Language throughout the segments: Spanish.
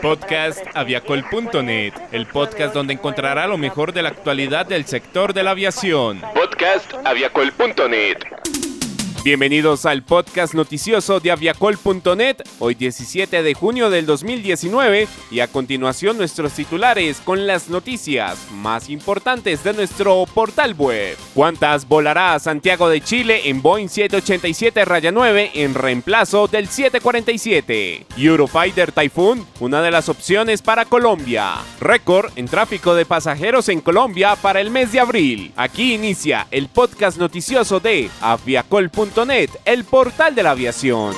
Podcast aviacol.net, el podcast donde encontrará lo mejor de la actualidad del sector de la aviación. Podcast aviacol.net. Bienvenidos al podcast noticioso de aviacol.net, hoy 17 de junio del 2019 y a continuación nuestros titulares con las noticias más importantes de nuestro portal web. ¿Cuántas volará Santiago de Chile en Boeing 787-9 en reemplazo del 747? Eurofighter Typhoon, una de las opciones para Colombia. Récord en tráfico de pasajeros en Colombia para el mes de abril. Aquí inicia el podcast noticioso de aviacol.net el portal de la aviación.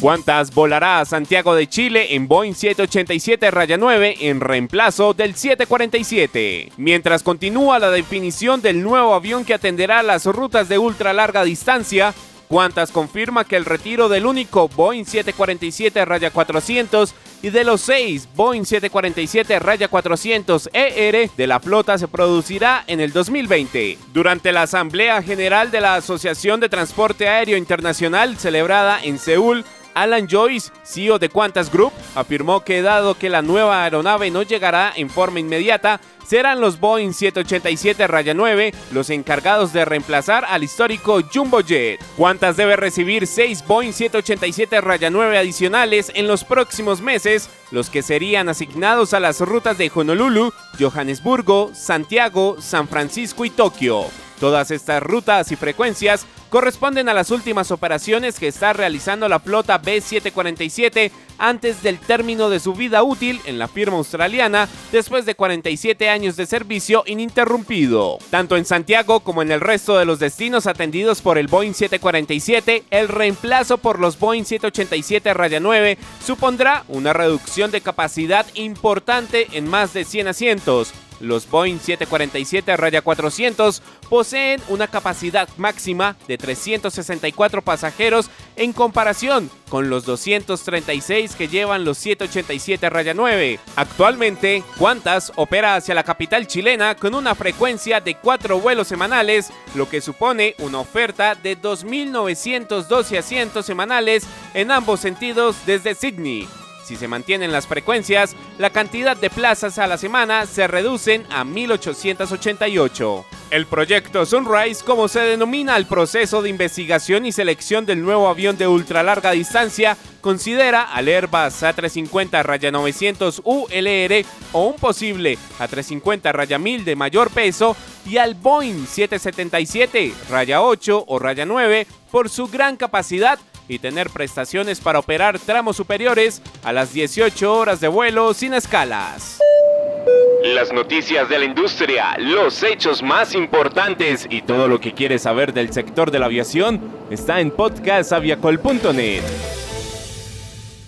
¿Cuántas volará Santiago de Chile en Boeing 787-9 en reemplazo del 747? Mientras continúa la definición del nuevo avión que atenderá las rutas de ultra larga distancia, Qantas confirma que el retiro del único Boeing 747-400 y de los seis Boeing 747-400ER e de la flota se producirá en el 2020. Durante la Asamblea General de la Asociación de Transporte Aéreo Internacional celebrada en Seúl, Alan Joyce, CEO de Qantas Group, afirmó que dado que la nueva aeronave no llegará en forma inmediata, serán los Boeing 787-9 los encargados de reemplazar al histórico Jumbo Jet. Qantas debe recibir 6 Boeing 787-9 adicionales en los próximos meses, los que serían asignados a las rutas de Honolulu, Johannesburgo, Santiago, San Francisco y Tokio. Todas estas rutas y frecuencias corresponden a las últimas operaciones que está realizando la flota B747 antes del término de su vida útil en la firma australiana después de 47 años de servicio ininterrumpido. Tanto en Santiago como en el resto de los destinos atendidos por el Boeing 747, el reemplazo por los Boeing 787-9 supondrá una reducción de capacidad importante en más de 100 asientos, los Boeing 747-400 poseen una capacidad máxima de 364 pasajeros en comparación con los 236 que llevan los 787-9. Actualmente, Qantas opera hacia la capital chilena con una frecuencia de 4 vuelos semanales, lo que supone una oferta de 2.912 asientos semanales en ambos sentidos desde Sydney. Si se mantienen las frecuencias, la cantidad de plazas a la semana se reducen a 1888. El proyecto Sunrise, como se denomina el proceso de investigación y selección del nuevo avión de ultralarga distancia, considera al Airbus A350-900 ULR o un posible A350-1000 de mayor peso y al Boeing 777-8 o 9 por su gran capacidad y tener prestaciones para operar tramos superiores a las 18 horas de vuelo sin escalas. Las noticias de la industria, los hechos más importantes y todo lo que quieres saber del sector de la aviación está en podcastaviacol.net.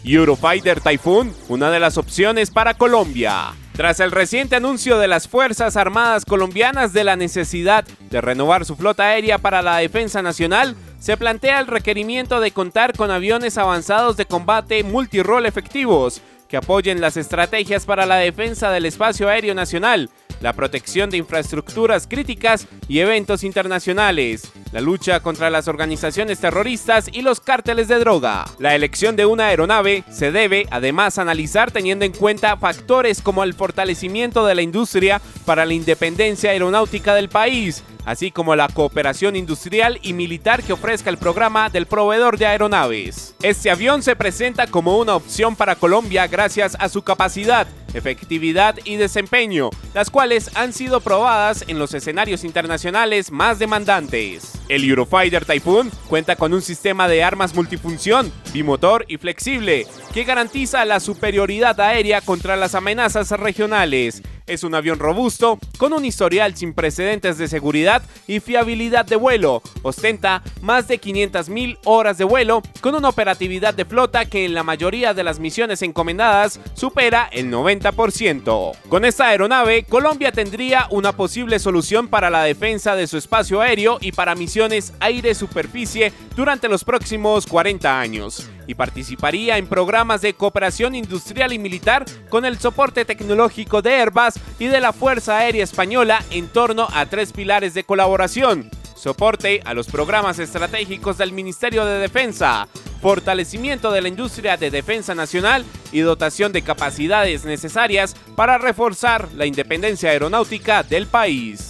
Eurofighter Typhoon, una de las opciones para Colombia. Tras el reciente anuncio de las Fuerzas Armadas colombianas de la necesidad de renovar su flota aérea para la defensa nacional, se plantea el requerimiento de contar con aviones avanzados de combate multirol efectivos que apoyen las estrategias para la defensa del espacio aéreo nacional, la protección de infraestructuras críticas y eventos internacionales, la lucha contra las organizaciones terroristas y los cárteles de droga. La elección de una aeronave se debe además analizar teniendo en cuenta factores como el fortalecimiento de la industria para la independencia aeronáutica del país, así como la cooperación industrial y militar que ofrezca el programa del proveedor de aeronaves. Este avión se presenta como una opción para Colombia gracias a su capacidad, efectividad y desempeño, las cuales han sido probadas en los escenarios internacionales más demandantes. El Eurofighter Typhoon cuenta con un sistema de armas multifunción, bimotor y flexible, que garantiza la superioridad aérea contra las amenazas regionales es un avión robusto, con un historial sin precedentes de seguridad y fiabilidad de vuelo. Ostenta más de 500.000 horas de vuelo, con una operatividad de flota que en la mayoría de las misiones encomendadas supera el 90%. Con esta aeronave, Colombia tendría una posible solución para la defensa de su espacio aéreo y para misiones aire-superficie durante los próximos 40 años y participaría en programas de cooperación industrial y militar con el soporte tecnológico de Airbus y de la Fuerza Aérea Española en torno a tres pilares de colaboración soporte a los programas estratégicos del Ministerio de Defensa, fortalecimiento de la industria de defensa nacional y dotación de capacidades necesarias para reforzar la independencia aeronáutica del país.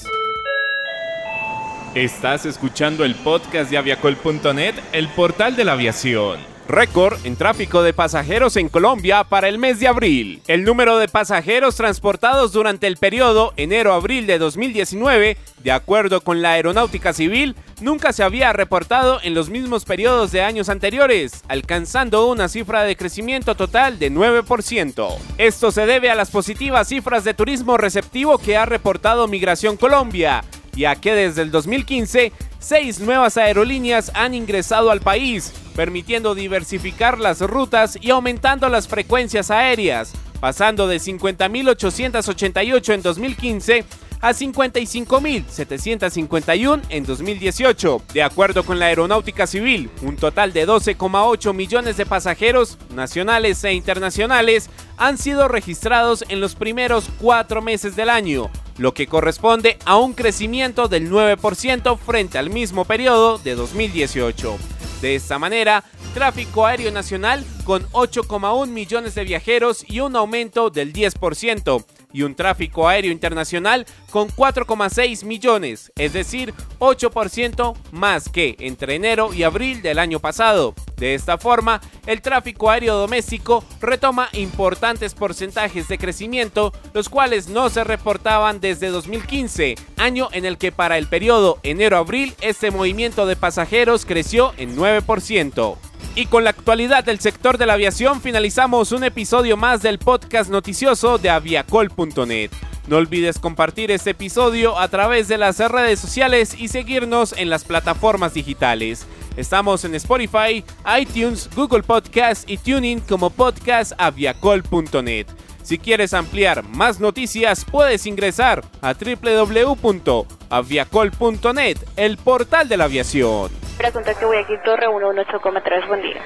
Estás escuchando el podcast de aviacol.net, el portal de la aviación. Récord en tráfico de pasajeros en Colombia para el mes de abril. El número de pasajeros transportados durante el periodo enero-abril de 2019, de acuerdo con la Aeronáutica Civil, nunca se había reportado en los mismos periodos de años anteriores, alcanzando una cifra de crecimiento total de 9%. Esto se debe a las positivas cifras de turismo receptivo que ha reportado Migración Colombia, ya que desde el 2015 seis nuevas aerolíneas han ingresado al país, permitiendo diversificar las rutas y aumentando las frecuencias aéreas, pasando de 50.888 en 2015 a 55.751 en 2018. De acuerdo con la Aeronáutica Civil, un total de 12,8 millones de pasajeros nacionales e internacionales han sido registrados en los primeros cuatro meses del año, lo que corresponde a un crecimiento del 9% frente al mismo periodo de 2018. De esta manera, tráfico aéreo nacional con 8,1 millones de viajeros y un aumento del 10% y un tráfico aéreo internacional con 4,6 millones, es decir, 8% más que entre enero y abril del año pasado. De esta forma, el tráfico aéreo doméstico retoma importantes porcentajes de crecimiento, los cuales no se reportaban desde 2015, año en el que para el periodo enero-abril este movimiento de pasajeros creció en 9%. Y con la actualidad del sector de la aviación finalizamos un episodio más del podcast noticioso de aviacol.net. No olvides compartir este episodio a través de las redes sociales y seguirnos en las plataformas digitales. Estamos en Spotify, iTunes, Google Podcast y Tuning como podcast aviacol.net. Si quieres ampliar más noticias, puedes ingresar a www.aviacol.net, el portal de la aviación. Que voy aquí, Torre 118,3, buen día.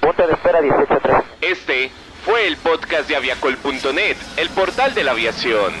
Punto de espera 183. Este fue el podcast de aviacol.net, el portal de la aviación.